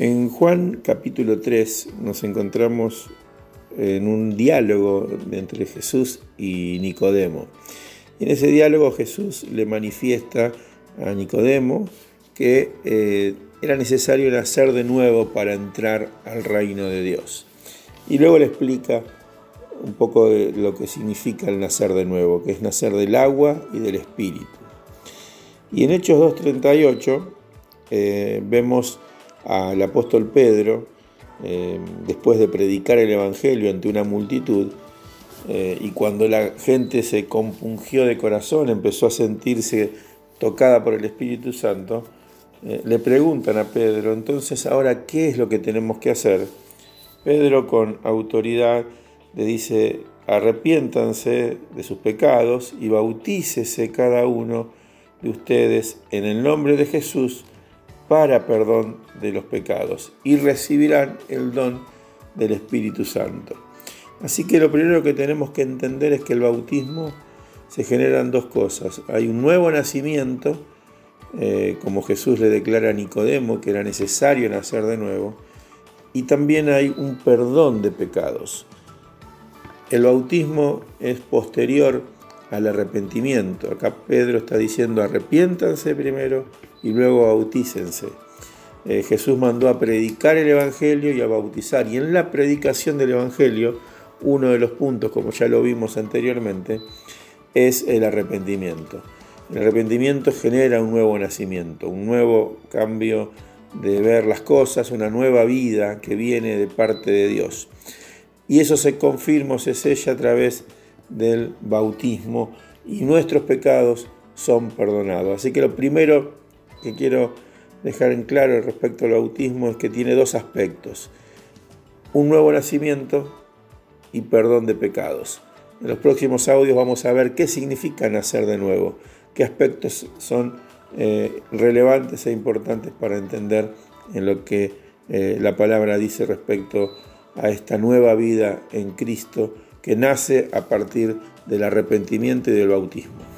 En Juan capítulo 3 nos encontramos en un diálogo entre Jesús y Nicodemo. en ese diálogo Jesús le manifiesta a Nicodemo que eh, era necesario nacer de nuevo para entrar al reino de Dios. Y luego le explica un poco de lo que significa el nacer de nuevo, que es nacer del agua y del espíritu. Y en Hechos 2.38 eh, vemos al apóstol Pedro, eh, después de predicar el Evangelio ante una multitud, eh, y cuando la gente se compungió de corazón, empezó a sentirse tocada por el Espíritu Santo, le preguntan a Pedro, entonces ahora, ¿qué es lo que tenemos que hacer? Pedro con autoridad le dice, arrepiéntanse de sus pecados y bautícese cada uno de ustedes en el nombre de Jesús para perdón de los pecados y recibirán el don del Espíritu Santo. Así que lo primero que tenemos que entender es que el bautismo se generan dos cosas. Hay un nuevo nacimiento, eh, como Jesús le declara a Nicodemo que era necesario nacer de nuevo, y también hay un perdón de pecados. El bautismo es posterior al arrepentimiento. Acá Pedro está diciendo arrepiéntanse primero y luego bautícense. Eh, Jesús mandó a predicar el Evangelio y a bautizar. Y en la predicación del Evangelio, uno de los puntos, como ya lo vimos anteriormente, es el arrepentimiento. El arrepentimiento genera un nuevo nacimiento, un nuevo cambio de ver las cosas, una nueva vida que viene de parte de Dios. Y eso se confirma, se sella a través del bautismo y nuestros pecados son perdonados. Así que lo primero que quiero dejar en claro respecto al bautismo es que tiene dos aspectos. Un nuevo nacimiento y perdón de pecados. En los próximos audios vamos a ver qué significa nacer de nuevo, qué aspectos son eh, relevantes e importantes para entender en lo que eh, la palabra dice respecto a a esta nueva vida en Cristo que nace a partir del arrepentimiento y del bautismo.